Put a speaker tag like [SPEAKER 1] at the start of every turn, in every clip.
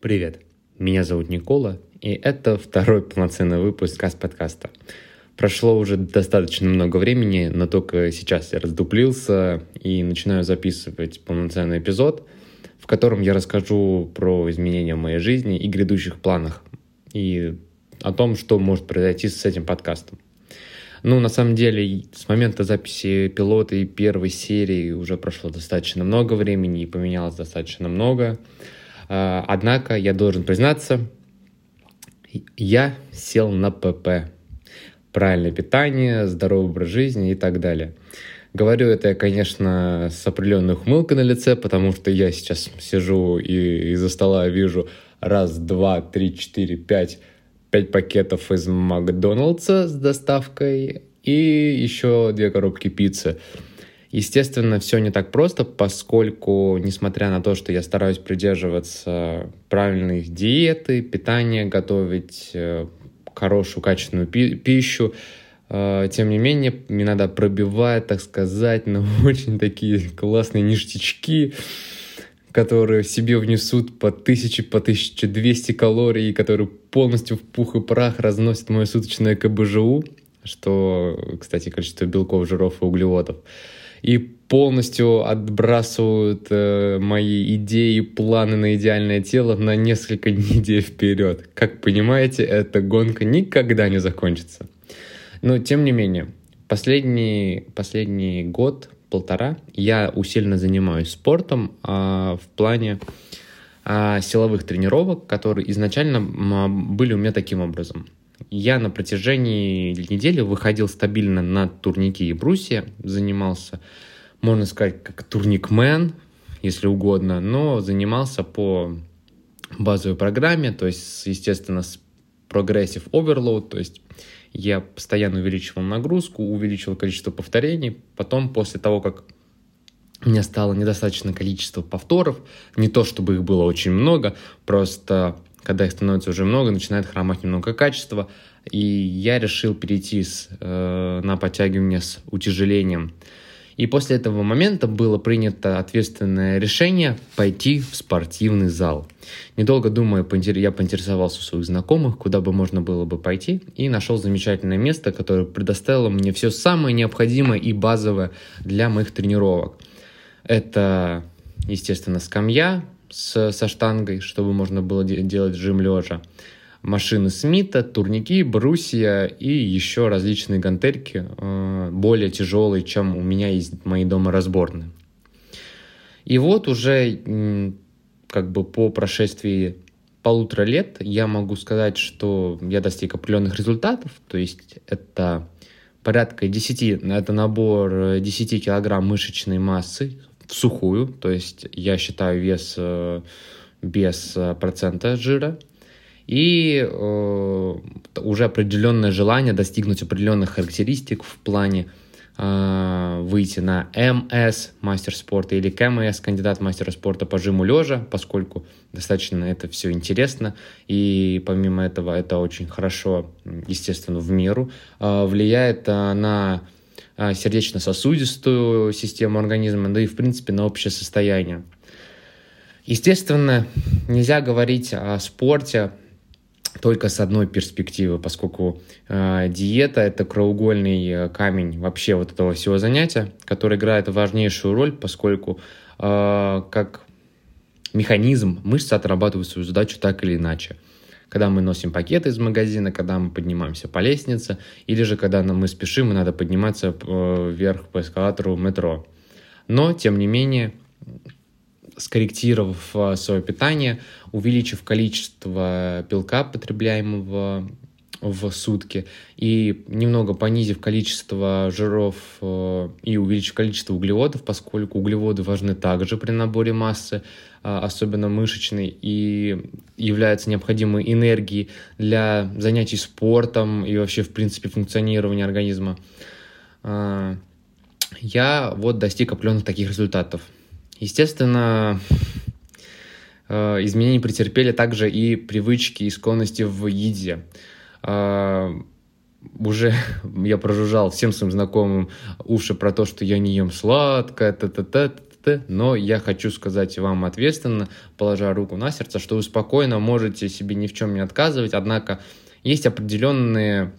[SPEAKER 1] Привет, меня зовут Никола, и это второй полноценный выпуск Каст-подкаста. Прошло уже достаточно много времени, но только сейчас я раздуплился и начинаю записывать полноценный эпизод, в котором я расскажу про изменения в моей жизни и грядущих планах, и о том, что может произойти с этим подкастом. Ну, на самом деле, с момента записи пилота и первой серии уже прошло достаточно много времени и поменялось достаточно много. Однако я должен признаться, я сел на ПП. Правильное питание, здоровый образ жизни и так далее. Говорю это я, конечно, с определенной ухмылкой на лице, потому что я сейчас сижу и из-за стола вижу раз, два, три, четыре, пять, пять пакетов из Макдоналдса с доставкой и еще две коробки пиццы. Естественно, все не так просто, поскольку, несмотря на то, что я стараюсь придерживаться правильной диеты, питания, готовить э, хорошую, качественную пи- пищу, э, тем не менее, мне надо пробивать, так сказать, на очень такие классные ништячки, которые себе внесут по 1000, по 1200 калорий, которые полностью в пух и прах разносят мое суточное КБЖУ, что, кстати, количество белков, жиров и углеводов и полностью отбрасывают э, мои идеи, планы на идеальное тело на несколько недель вперед. Как понимаете, эта гонка никогда не закончится. Но тем не менее, последний, последний год, полтора, я усиленно занимаюсь спортом а, в плане а, силовых тренировок, которые изначально были у меня таким образом. Я на протяжении недели выходил стабильно на турники и брусья, занимался, можно сказать, как турникмен, если угодно, но занимался по базовой программе, то есть, естественно, с Progressive Overload, то есть я постоянно увеличивал нагрузку, увеличивал количество повторений, потом после того, как у меня стало недостаточно количество повторов, не то чтобы их было очень много, просто когда их становится уже много, начинает хромать немного качество. И я решил перейти с, э, на подтягивание с утяжелением. И после этого момента было принято ответственное решение пойти в спортивный зал. Недолго думая, я поинтересовался у своих знакомых, куда бы можно было бы пойти, и нашел замечательное место, которое предоставило мне все самое необходимое и базовое для моих тренировок. Это, естественно, скамья, с, со штангой, чтобы можно было де- делать жим лежа. Машины Смита, турники, брусья и еще различные гантельки, э, более тяжелые, чем у меня есть мои дома разборные. И вот уже как бы по прошествии полутора лет я могу сказать, что я достиг определенных результатов, то есть это порядка 10, это набор 10 килограмм мышечной массы в сухую, то есть я считаю вес э, без э, процента жира, и э, уже определенное желание достигнуть определенных характеристик в плане э, выйти на МС, мастер спорта, или КМС, кандидат мастера спорта по жиму лежа, поскольку достаточно это все интересно, и помимо этого это очень хорошо, естественно, в меру, э, влияет э, на сердечно-сосудистую систему организма, да и, в принципе, на общее состояние. Естественно, нельзя говорить о спорте только с одной перспективы, поскольку э, диета это краеугольный э, камень вообще вот этого всего занятия, который играет важнейшую роль, поскольку э, как механизм мышцы отрабатывают свою задачу так или иначе когда мы носим пакеты из магазина, когда мы поднимаемся по лестнице, или же когда мы спешим и надо подниматься э, вверх по эскалатору метро. Но, тем не менее, скорректировав э, свое питание, увеличив количество белка, потребляемого в сутки, и немного понизив количество жиров э, и увеличив количество углеводов, поскольку углеводы важны также при наборе массы, э, особенно мышечной, и являются необходимой энергией для занятий спортом и вообще, в принципе, функционирования организма. Э, я вот достиг определенных таких результатов. Естественно, изменения претерпели также и привычки и склонности в еде. А, уже я прожужжал всем своим знакомым уши про то, что я не ем сладкое, т -т -т, т.т. Но я хочу сказать вам ответственно, положа руку на сердце, что вы спокойно можете себе ни в чем не отказывать, однако есть определенные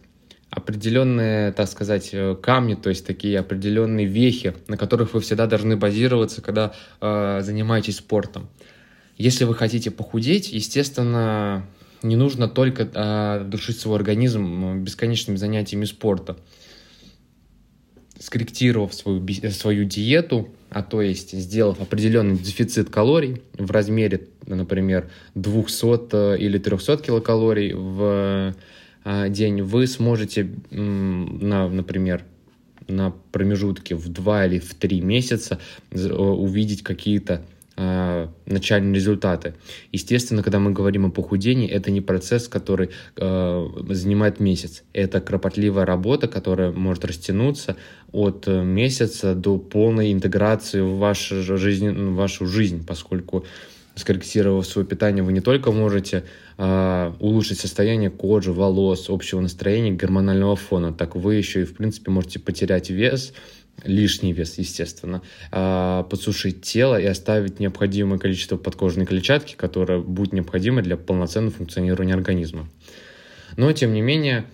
[SPEAKER 1] определенные, так сказать, э, камни, то есть такие определенные вехи, на которых вы всегда должны базироваться, когда э, занимаетесь спортом. Если вы хотите похудеть, естественно, не нужно только э, душить свой организм бесконечными занятиями спорта. Скорректировав свою, свою диету, а то есть сделав определенный дефицит калорий в размере, например, 200 или 300 килокалорий в а, день, вы сможете, на, например, на промежутке в 2 или в 3 месяца увидеть какие-то а, начальные результаты. Естественно, когда мы говорим о похудении, это не процесс, который э, занимает месяц. Это кропотливая работа, которая может растянуться от месяца до полной интеграции в вашу жизнь, в вашу жизнь поскольку скорректировав свое питание, вы не только можете э, улучшить состояние кожи, волос, общего настроения, гормонального фона, так вы еще и, в принципе, можете потерять вес, лишний вес, естественно, э, подсушить тело и оставить необходимое количество подкожной клетчатки, которое будет необходимо для полноценного функционирования организма. Но, тем не менее,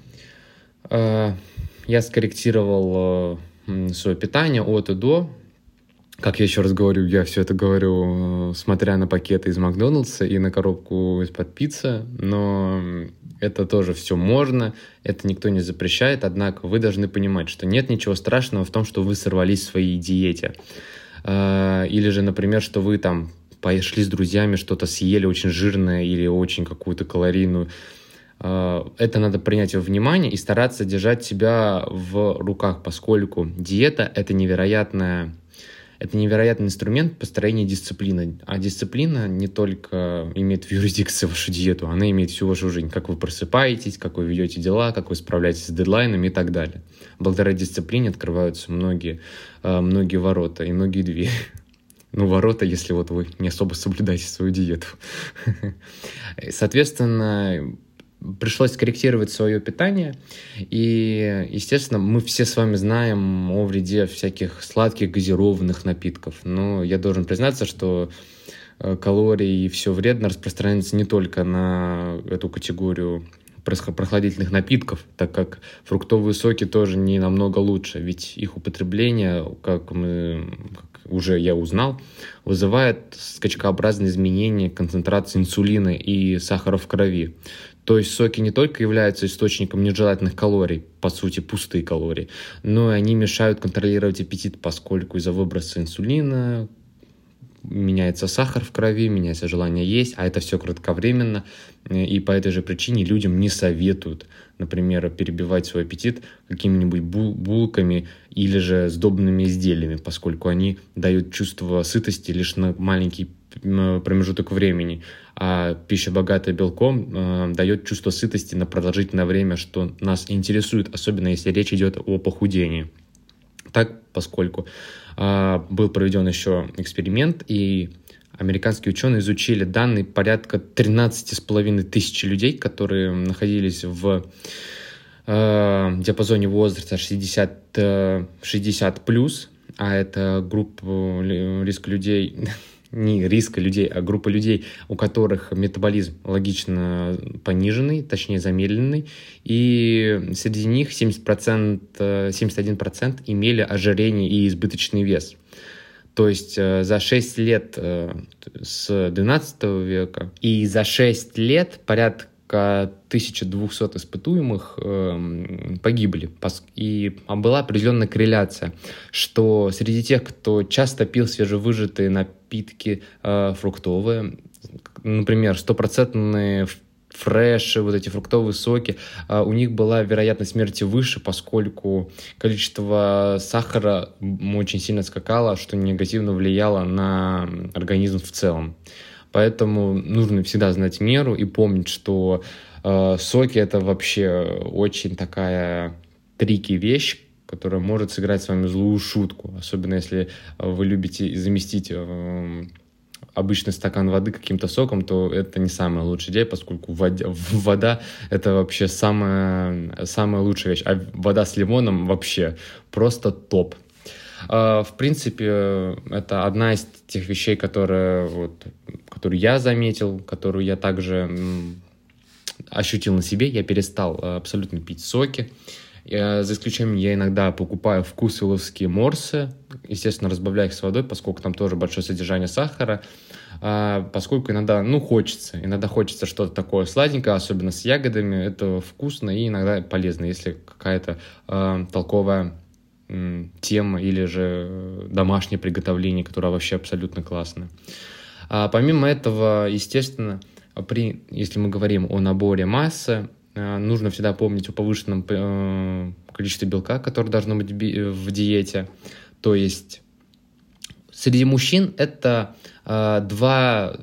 [SPEAKER 1] э, я скорректировал э, свое питание от и до, как я еще раз говорю, я все это говорю, смотря на пакеты из Макдональдса и на коробку из-под пиццы, но это тоже все можно, это никто не запрещает, однако вы должны понимать, что нет ничего страшного в том, что вы сорвались в своей диете. А, или же, например, что вы там пошли с друзьями, что-то съели очень жирное или очень какую-то калорийную а, это надо принять во внимание и стараться держать себя в руках, поскольку диета – это невероятная это невероятный инструмент построения дисциплины. А дисциплина не только имеет в юрисдикции вашу диету, она имеет всю вашу жизнь. Как вы просыпаетесь, как вы ведете дела, как вы справляетесь с дедлайнами и так далее. Благодаря дисциплине открываются многие, э, многие ворота и многие двери. Ну, ворота, если вот вы не особо соблюдаете свою диету. Соответственно, пришлось скорректировать свое питание. И, естественно, мы все с вами знаем о вреде всяких сладких газированных напитков. Но я должен признаться, что э, калории и все вредно распространяется не только на эту категорию прохладительных напитков, так как фруктовые соки тоже не намного лучше, ведь их употребление, как мы как уже я узнал, вызывает скачкообразные изменения концентрации инсулина и сахара в крови. То есть соки не только являются источником нежелательных калорий, по сути пустые калории, но и они мешают контролировать аппетит, поскольку из-за выброса инсулина меняется сахар в крови, меняется желание есть, а это все кратковременно, и по этой же причине людям не советуют, например, перебивать свой аппетит какими-нибудь бул булками или же сдобными изделиями, поскольку они дают чувство сытости лишь на маленький промежуток времени, а пища, богатая белком, э, дает чувство сытости на продолжительное время, что нас интересует, особенно если речь идет о похудении. Так, поскольку э, был проведен еще эксперимент, и американские ученые изучили данные порядка 13,5 тысяч людей, которые находились в э, диапазоне возраста 60, 60 плюс, а это группа риска людей не риска людей, а группа людей, у которых метаболизм логично пониженный, точнее замедленный, и среди них 70%, 71% имели ожирение и избыточный вес. То есть э, за 6 лет э, с 12 века и за 6 лет порядка порядка 1200 испытуемых э, погибли. И была определенная корреляция, что среди тех, кто часто пил свежевыжатые напитки э, фруктовые, например, стопроцентные фреши, вот эти фруктовые соки, э, у них была вероятность смерти выше, поскольку количество сахара очень сильно скакало, что негативно влияло на организм в целом. Поэтому нужно всегда знать меру и помнить, что э, соки это вообще очень такая трики вещь, которая может сыграть с вами злую шутку, особенно если вы любите заместить э, обычный стакан воды каким-то соком, то это не самая лучшая идея, поскольку вода, вода это вообще самая, самая лучшая вещь, а вода с лимоном вообще просто топ. в принципе, это одна из тех вещей, которые, вот, которую я заметил, которую я также ощутил на себе. Я перестал абсолютно пить соки. Я, за исключением, я иногда покупаю вкусвилловские морсы, естественно, разбавляю их с водой, поскольку там тоже большое содержание сахара, а, поскольку иногда, ну, хочется, иногда хочется что-то такое сладенькое, особенно с ягодами, это вкусно и иногда полезно, если какая-то а, толковая тема или же домашнее приготовление, которое вообще абсолютно классное. А помимо этого, естественно, при, если мы говорим о наборе массы, Э, нужно всегда помнить о повышенном э, количестве белка, которое должно быть в диете. То есть среди мужчин это э, два,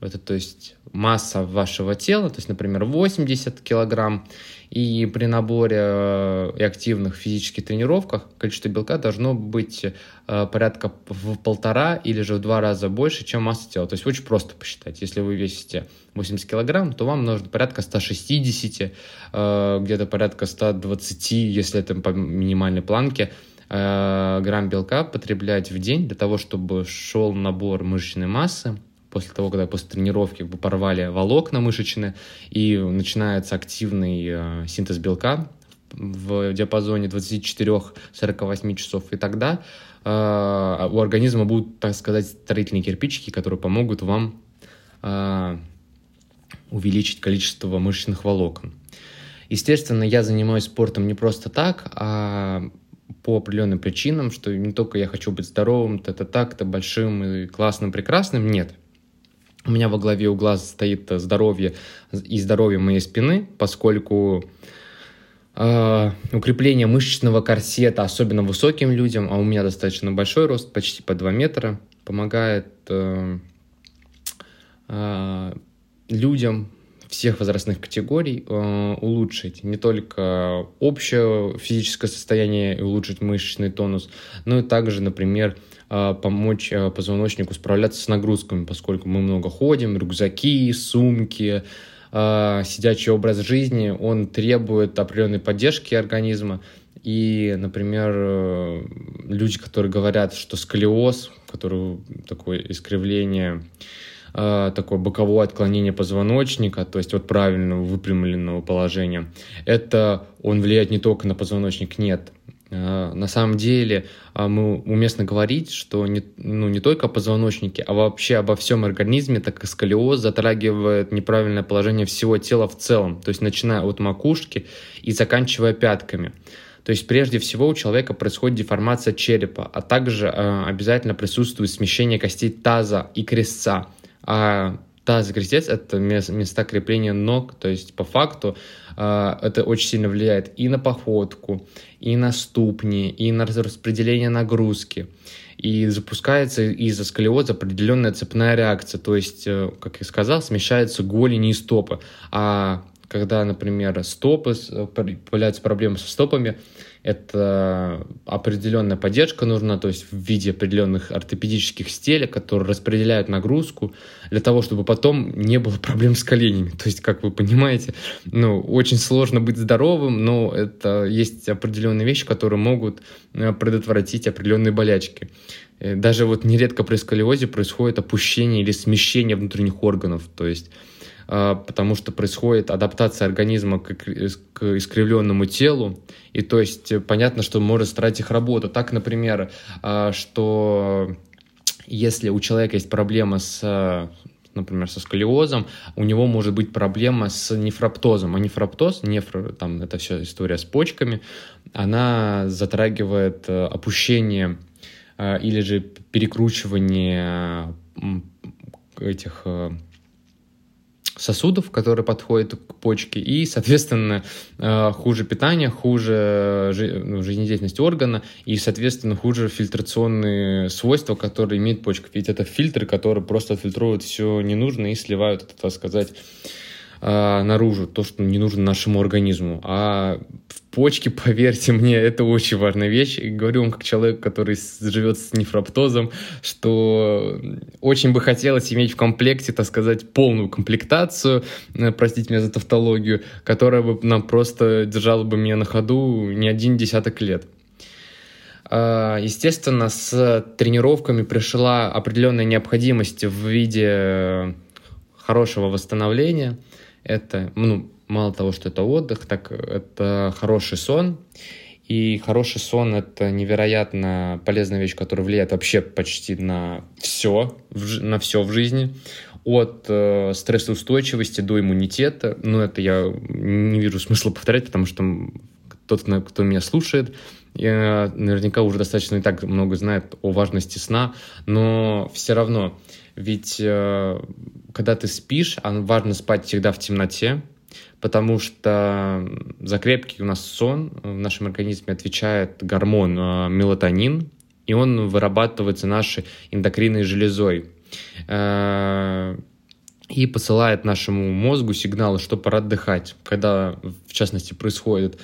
[SPEAKER 1] это то есть масса вашего тела, то есть, например, 80 килограмм, и при наборе э, и активных физических тренировках количество белка должно быть э, порядка в полтора или же в два раза больше, чем масса тела. То есть очень просто посчитать. Если вы весите 80 килограмм, то вам нужно порядка 160, э, где-то порядка 120, если это по минимальной планке, грамм белка потреблять в день для того, чтобы шел набор мышечной массы, после того, когда после тренировки как порвали волокна мышечные, и начинается активный э, синтез белка в диапазоне 24-48 часов, и тогда э, у организма будут, так сказать, строительные кирпичики, которые помогут вам э, увеличить количество мышечных волокон. Естественно, я занимаюсь спортом не просто так, а по определенным причинам, что не только я хочу быть здоровым, то-то так-то большим и классным, прекрасным, нет – у меня во главе угла стоит здоровье и здоровье моей спины, поскольку э, укрепление мышечного корсета, особенно высоким людям, а у меня достаточно большой рост, почти по 2 метра, помогает э, э, людям всех возрастных категорий э, улучшить не только общее физическое состояние и улучшить мышечный тонус, но и также, например, э, помочь э, позвоночнику справляться с нагрузками, поскольку мы много ходим, рюкзаки, сумки, э, сидячий образ жизни, он требует определенной поддержки организма. И, например, э, люди, которые говорят, что сколиоз, который такое искривление э, такое боковое отклонение позвоночника, то есть от правильного выпрямленного положения, это он влияет не только на позвоночник, нет. Э, на самом деле э, мы уместно говорить, что не, ну, не только о позвоночнике, а вообще обо всем организме, так как сколиоз затрагивает неправильное положение всего тела в целом, то есть начиная от макушки и заканчивая пятками. То есть прежде всего у человека происходит деформация черепа, а также э, обязательно присутствует смещение костей таза и крестца а таз и крестец — это места крепления ног, то есть по факту а, это очень сильно влияет и на походку, и на ступни, и на распределение нагрузки. И запускается из-за сколиоза определенная цепная реакция, то есть, э, как я сказал, смещаются голени и стопы. А когда, например, стопы, э, появляются проблемы со стопами, это определенная поддержка нужна, то есть в виде определенных ортопедических стелек, которые распределяют нагрузку для того, чтобы потом не было проблем с коленями. То есть, как вы понимаете, ну, очень сложно быть здоровым, но это есть определенные вещи, которые могут э, предотвратить определенные болячки. Э, даже вот нередко при сколиозе происходит опущение или смещение внутренних органов, то есть потому что происходит адаптация организма к, к искривленному телу, и то есть понятно, что может страдать их работу. Так, например, а, что если у человека есть проблема с например, со сколиозом, у него может быть проблема с нефроптозом. А нефроптоз, нефро, там, это все история с почками, она затрагивает э, опущение э, или же перекручивание этих э, сосудов, которые подходят к почке, и, соответственно, э, хуже питание, хуже ну, жизнедеятельность органа, и, соответственно, хуже фильтрационные свойства, которые имеет почка. Ведь это фильтры, которые просто фильтруют все ненужное и сливают так сказать, э, наружу, то, что не нужно нашему организму. А в почки, поверьте мне, это очень важная вещь. И говорю вам как человек, который живет с нефроптозом, что очень бы хотелось иметь в комплекте, так сказать, полную комплектацию, э, простите меня за тавтологию, которая бы нам просто держала бы меня на ходу не один десяток лет. Э, естественно, с тренировками пришла определенная необходимость в виде хорошего восстановления. Это, ну, мало того, что это отдых, так это хороший сон. И хороший сон – это невероятно полезная вещь, которая влияет вообще почти на все, на все в жизни. От э, стрессоустойчивости до иммунитета. Но это я не вижу смысла повторять, потому что тот, кто меня слушает, наверняка уже достаточно и так много знает о важности сна, но все равно, ведь э, когда ты спишь, а важно спать всегда в темноте, потому что за крепкий у нас сон в нашем организме отвечает гормон э, мелатонин, и он вырабатывается нашей эндокринной железой э, и посылает нашему мозгу сигналы, что пора отдыхать. Когда, в частности, происходит э,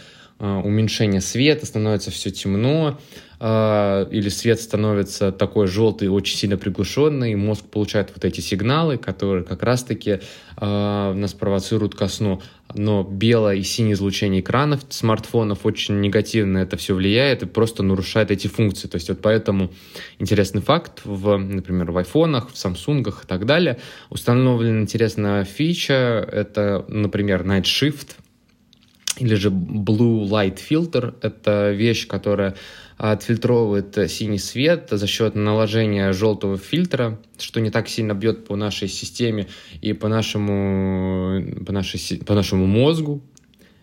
[SPEAKER 1] уменьшение света, становится все темно, а, или свет становится такой желтый, очень сильно приглушенный, мозг получает вот эти сигналы, которые как раз-таки э, нас провоцируют ко сну. Но белое и синее излучение экранов смартфонов очень негативно это все влияет и просто нарушает эти функции. То есть вот поэтому интересный факт, в, например, в айфонах, в самсунгах и так далее установлена интересная фича, это, например, Night Shift, или же Blue Light Filter. Это вещь, которая отфильтровывает синий свет за счет наложения желтого фильтра, что не так сильно бьет по нашей системе и по нашему, по нашей, по нашему мозгу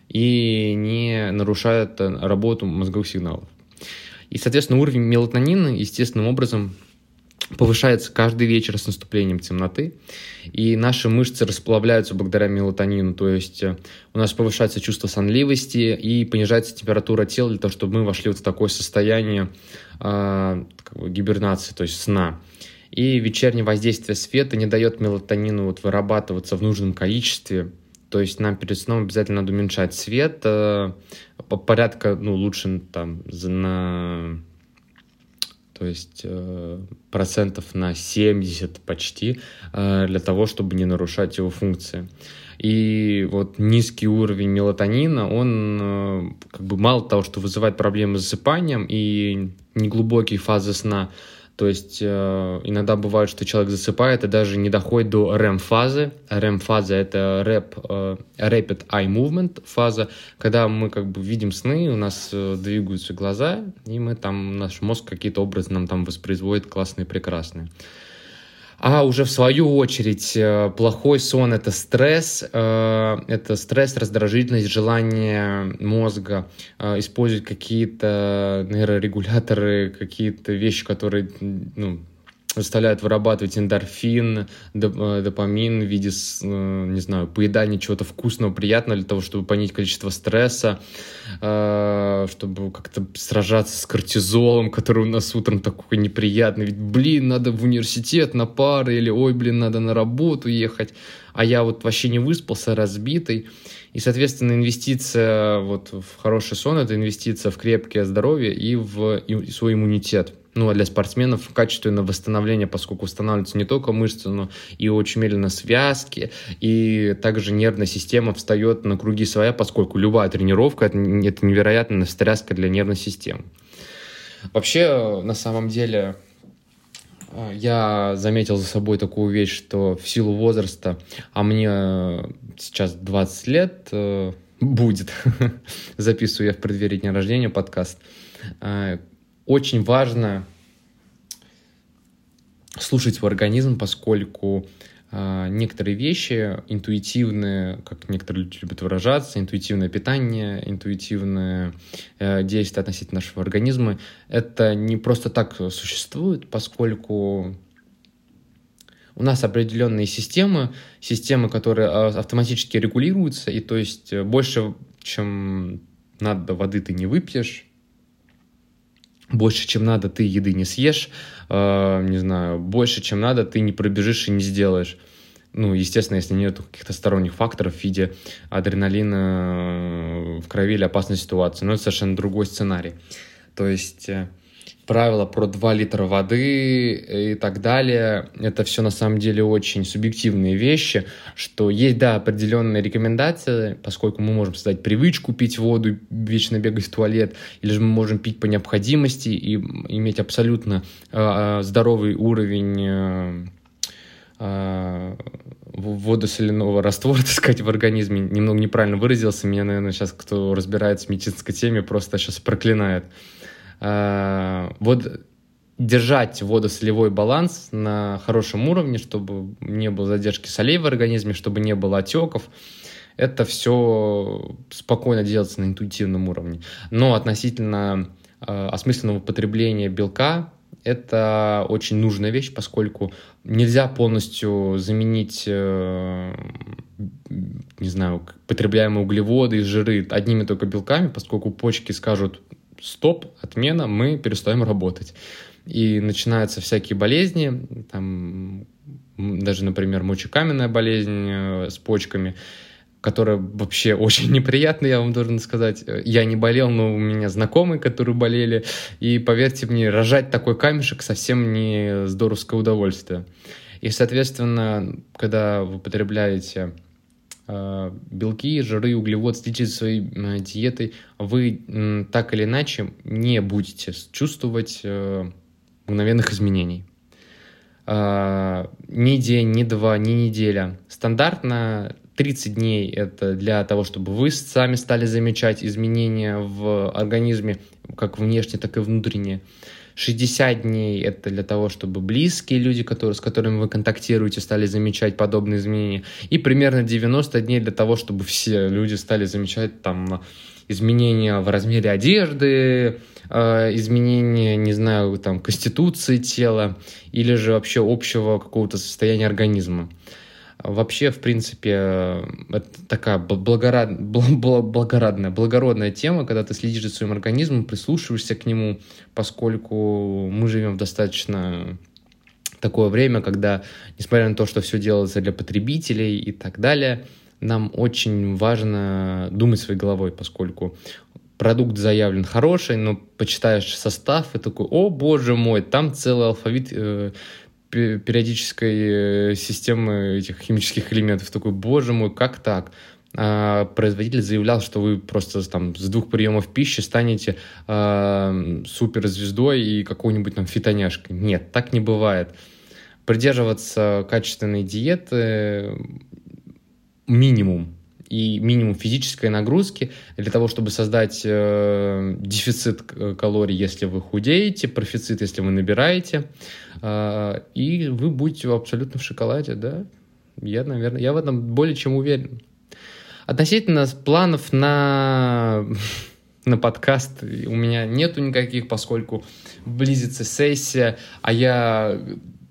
[SPEAKER 1] и не нарушает работу мозговых сигналов. И, соответственно, уровень мелатонина естественным образом повышается каждый вечер с наступлением темноты, и наши мышцы расплавляются благодаря мелатонину, то есть э, у нас повышается чувство сонливости и понижается температура тела для того, чтобы мы вошли вот в такое состояние э, гибернации, то есть сна. И вечернее воздействие света не дает мелатонину вот вырабатываться в нужном количестве, то есть нам перед сном обязательно надо уменьшать свет, э, порядка, ну, лучше там на то есть э, процентов на 70 почти, э, для того, чтобы не нарушать его функции. И вот низкий уровень мелатонина, он э, как бы мало того, что вызывает проблемы с засыпанием и неглубокие фазы сна, то есть э, иногда бывает, что человек засыпает и даже не доходит до REM-фазы. REM-фаза — это rap, э, Rapid Eye Movement фаза, когда мы как бы видим сны, у нас э, двигаются глаза, и мы там, наш мозг какие-то образы нам там воспроизводит классные, прекрасные. А уже в свою очередь э, плохой сон – это стресс, э, это стресс, раздражительность, желание мозга э, использовать какие-то нейрорегуляторы, какие-то вещи, которые ну, заставляют вырабатывать эндорфин, допамин в виде, не знаю, поедания чего-то вкусного, приятного для того, чтобы понять количество стресса, чтобы как-то сражаться с кортизолом, который у нас утром такой неприятный. Ведь, блин, надо в университет на пары, или, ой, блин, надо на работу ехать, а я вот вообще не выспался, разбитый. И, соответственно, инвестиция вот в хороший сон – это инвестиция в крепкое здоровье и в свой иммунитет – ну, а для спортсменов качественное восстановление, поскольку восстанавливаются не только мышцы, но и очень медленно связки, и также нервная система встает на круги своя, поскольку любая тренировка это, невероятная встряска для нервной системы. Вообще, на самом деле, я заметил за собой такую вещь, что в силу возраста, а мне сейчас 20 лет э, будет, записываю я в преддверии дня рождения подкаст, э, очень важно слушать свой организм, поскольку э, некоторые вещи интуитивные, как некоторые люди любят выражаться, интуитивное питание, интуитивное э, действие относительно нашего организма, это не просто так существует, поскольку у нас определенные системы, системы, которые а, автоматически регулируются, и то есть больше, чем надо воды ты не выпьешь, больше, чем надо, ты еды не съешь, э, не знаю, больше, чем надо, ты не пробежишь и не сделаешь. Ну, естественно, если нет каких-то сторонних факторов в виде адреналина в крови или опасной ситуации. Но это совершенно другой сценарий. То есть, э, правила про 2 литра воды и так далее. Это все на самом деле очень субъективные вещи, что есть, да, определенные рекомендации, поскольку мы можем создать привычку пить воду, вечно бегать в туалет, или же мы можем пить по необходимости и иметь абсолютно э, здоровый уровень э, э, водосоляного раствора, так сказать, в организме. Немного неправильно выразился. Меня, наверное, сейчас кто разбирается в медицинской теме, просто сейчас проклинает. Э, вот держать водосолевой баланс на хорошем уровне, чтобы не было задержки солей в организме, чтобы не было отеков. Это все спокойно делается на интуитивном уровне. Но относительно э, осмысленного потребления белка, это очень нужная вещь, поскольку нельзя полностью заменить, э, не знаю, потребляемые углеводы и жиры одними только белками, поскольку почки скажут, стоп, отмена, мы перестаем работать. И начинаются всякие болезни, там, даже, например, мочекаменная болезнь э, с почками, которая вообще очень неприятная, я вам должен сказать. Я не болел, но у меня знакомые, которые болели. И поверьте мне, рожать такой камешек совсем не здоровское удовольствие. И, соответственно, когда вы потребляете белки, жиры, углевод, следите за своей э, диетой, вы так или иначе не будете чувствовать э, мгновенных изменений. Ни день, ни два, ни неделя. Стандартно 30 дней это для того, чтобы вы сами стали замечать изменения в организме, как внешне, так и внутренне. 60 дней это для того, чтобы близкие люди, которые, с которыми вы контактируете, стали замечать подобные изменения. И примерно 90 дней для того, чтобы все люди стали замечать там изменения в размере одежды, э, изменения, не знаю, там, конституции тела или же вообще общего какого-то состояния организма. Вообще, в принципе, это такая благорад... благородная, благородная тема, когда ты следишь за своим организмом, прислушиваешься к нему, поскольку мы живем в достаточно такое время, когда, несмотря на то, что все делается для потребителей и так далее, нам очень важно думать своей головой, поскольку продукт заявлен хороший, но почитаешь состав и такой, о боже мой, там целый алфавит э, периодической э, системы этих химических элементов. Такой, боже мой, как так? А производитель заявлял, что вы просто там с двух приемов пищи станете э, суперзвездой и какой-нибудь там фитоняшкой. Нет, так не бывает. Придерживаться качественной диеты минимум и минимум физической нагрузки для того, чтобы создать э, дефицит калорий, если вы худеете, профицит, если вы набираете, э, и вы будете абсолютно в шоколаде, да? Я, наверное, я в этом более чем уверен. Относительно планов на на подкаст у меня нету никаких, поскольку близится сессия, а я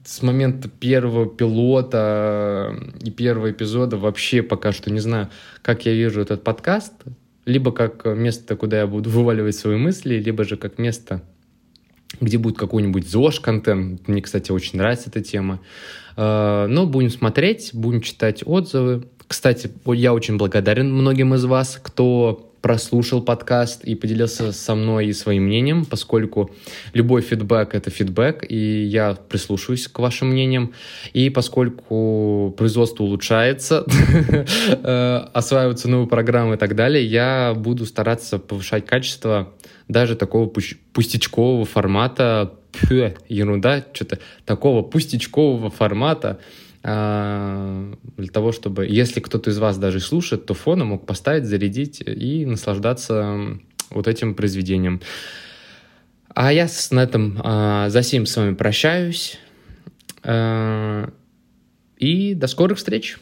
[SPEAKER 1] с момента первого пилота и первого эпизода вообще пока что не знаю, как я вижу этот подкаст. Либо как место, куда я буду вываливать свои мысли, либо же как место, где будет какой-нибудь ЗОЖ-контент. Мне, кстати, очень нравится эта тема. А, но будем смотреть, будем читать отзывы. Кстати, я очень благодарен многим из вас, кто прослушал подкаст и поделился со мной и своим мнением, поскольку любой фидбэк — это фидбэк, и я прислушиваюсь к вашим мнениям. И поскольку производство улучшается, э, осваиваются новые программы и так далее, я буду стараться повышать качество даже такого пустячкового формата, ерунда, что-то такого пустячкового формата, для того, чтобы, если кто-то из вас даже слушает, то фоном мог поставить, зарядить и наслаждаться вот этим произведением. А я на этом а, за всем с вами прощаюсь. А, и до скорых встреч!